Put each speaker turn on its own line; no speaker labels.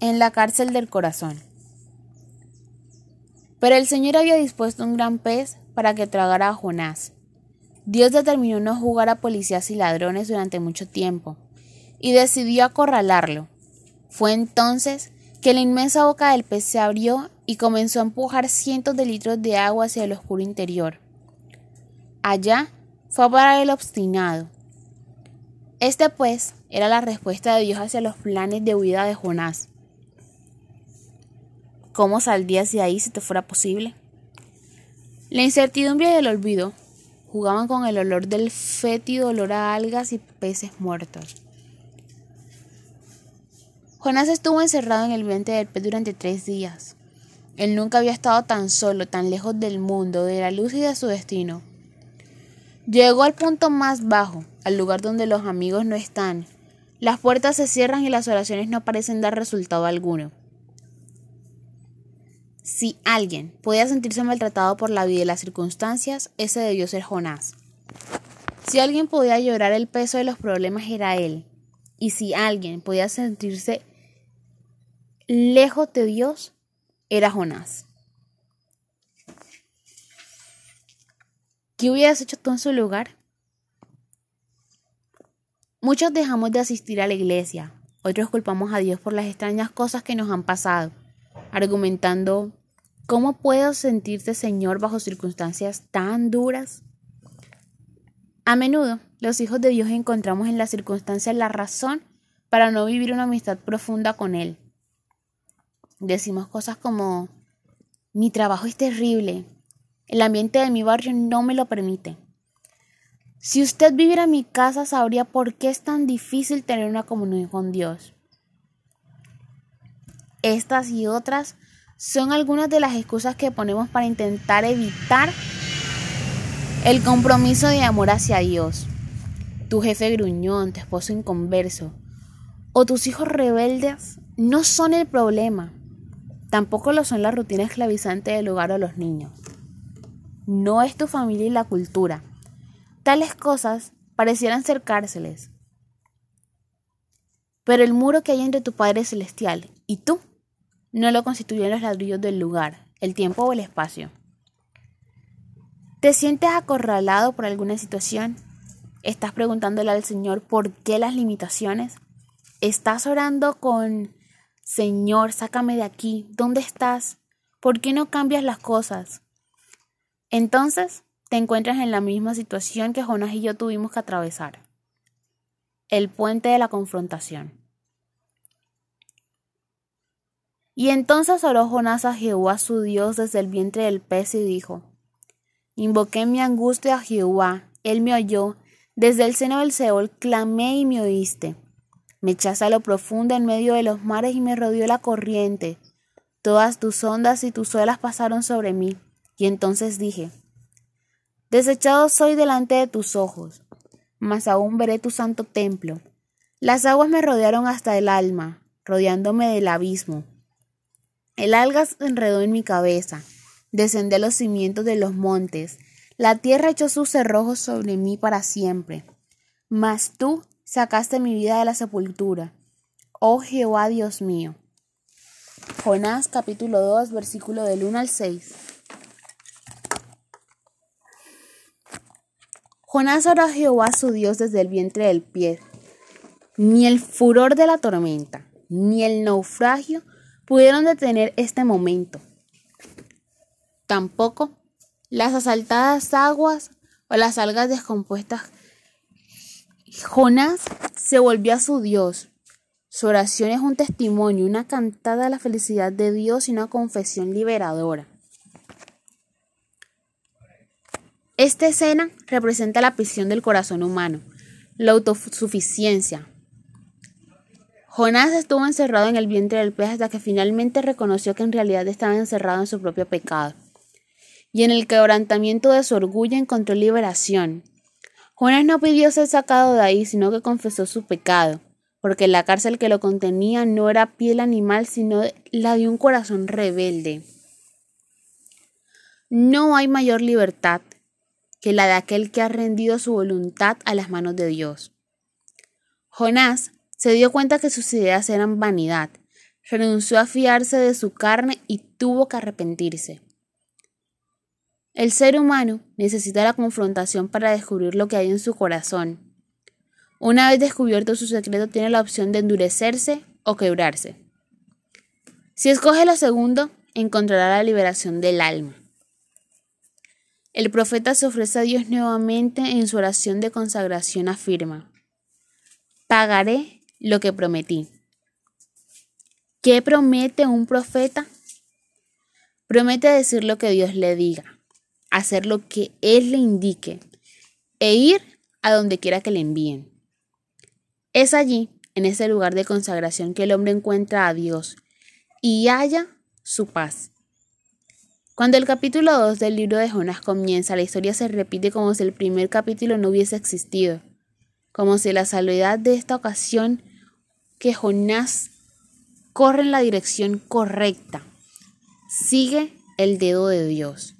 en la cárcel del corazón. Pero el Señor había dispuesto un gran pez para que tragara a Jonás. Dios determinó no jugar a policías y ladrones durante mucho tiempo, y decidió acorralarlo. Fue entonces que la inmensa boca del pez se abrió y comenzó a empujar cientos de litros de agua hacia el oscuro interior. Allá fue para el obstinado. Este pues era la respuesta de Dios hacia los planes de huida de Jonás. ¿Cómo saldrías de ahí si te fuera posible? La incertidumbre y el olvido jugaban con el olor del fétido olor a algas y peces muertos. Jonás estuvo encerrado en el vientre del pez durante tres días. Él nunca había estado tan solo, tan lejos del mundo, de la luz y de su destino. Llegó al punto más bajo, al lugar donde los amigos no están. Las puertas se cierran y las oraciones no parecen dar resultado alguno. Si alguien podía sentirse maltratado por la vida y las circunstancias, ese debió ser Jonás. Si alguien podía llorar el peso de los problemas, era él. Y si alguien podía sentirse lejos de Dios, era Jonás. ¿Qué hubieras hecho tú en su lugar? Muchos dejamos de asistir a la iglesia, otros culpamos a Dios por las extrañas cosas que nos han pasado, argumentando, ¿cómo puedo sentirte Señor bajo circunstancias tan duras? A menudo, los hijos de Dios encontramos en las circunstancias la razón para no vivir una amistad profunda con Él. Decimos cosas como, mi trabajo es terrible, el ambiente de mi barrio no me lo permite. Si usted viviera en mi casa, sabría por qué es tan difícil tener una comunión con Dios. Estas y otras son algunas de las excusas que ponemos para intentar evitar el compromiso de amor hacia Dios. Tu jefe gruñón, tu esposo inconverso o tus hijos rebeldes no son el problema. Tampoco lo son la rutina esclavizante del hogar o los niños no es tu familia y la cultura. Tales cosas parecieran ser cárceles. Pero el muro que hay entre tu Padre Celestial y tú no lo constituyen los ladrillos del lugar, el tiempo o el espacio. ¿Te sientes acorralado por alguna situación? ¿Estás preguntándole al Señor por qué las limitaciones? ¿Estás orando con Señor, sácame de aquí? ¿Dónde estás? ¿Por qué no cambias las cosas? Entonces te encuentras en la misma situación que Jonás y yo tuvimos que atravesar. El puente de la confrontación. Y entonces oró Jonás a Jehová su Dios desde el vientre del pez y dijo, Invoqué mi angustia a Jehová, él me oyó, desde el seno del Seol clamé y me oíste. Me echaste a lo profundo en medio de los mares y me rodeó la corriente. Todas tus ondas y tus olas pasaron sobre mí. Y entonces dije, Desechado soy delante de tus ojos, mas aún veré tu santo templo. Las aguas me rodearon hasta el alma, rodeándome del abismo. El alga se enredó en mi cabeza, descendí a los cimientos de los montes, la tierra echó sus cerrojos sobre mí para siempre. Mas tú sacaste mi vida de la sepultura, oh Jehová Dios mío. Jonás capítulo 2 versículo del 1 al 6. Jonás oró a Jehová su Dios desde el vientre del pie. Ni el furor de la tormenta, ni el naufragio pudieron detener este momento. Tampoco las asaltadas aguas o las algas descompuestas. Jonás se volvió a su Dios. Su oración es un testimonio, una cantada a la felicidad de Dios y una confesión liberadora. Esta escena representa la prisión del corazón humano, la autosuficiencia. Jonás estuvo encerrado en el vientre del pez hasta que finalmente reconoció que en realidad estaba encerrado en su propio pecado. Y en el quebrantamiento de su orgullo encontró liberación. Jonás no pidió ser sacado de ahí, sino que confesó su pecado, porque la cárcel que lo contenía no era piel animal, sino la de un corazón rebelde. No hay mayor libertad que la de aquel que ha rendido su voluntad a las manos de Dios. Jonás se dio cuenta que sus ideas eran vanidad, renunció a fiarse de su carne y tuvo que arrepentirse. El ser humano necesita la confrontación para descubrir lo que hay en su corazón. Una vez descubierto su secreto, tiene la opción de endurecerse o quebrarse. Si escoge lo segundo, encontrará la liberación del alma. El profeta se ofrece a Dios nuevamente en su oración de consagración afirma, pagaré lo que prometí. ¿Qué promete un profeta? Promete decir lo que Dios le diga, hacer lo que Él le indique e ir a donde quiera que le envíen. Es allí, en ese lugar de consagración, que el hombre encuentra a Dios y halla su paz. Cuando el capítulo 2 del libro de Jonás comienza, la historia se repite como si el primer capítulo no hubiese existido, como si la salvedad de esta ocasión que Jonás corre en la dirección correcta, sigue el dedo de Dios.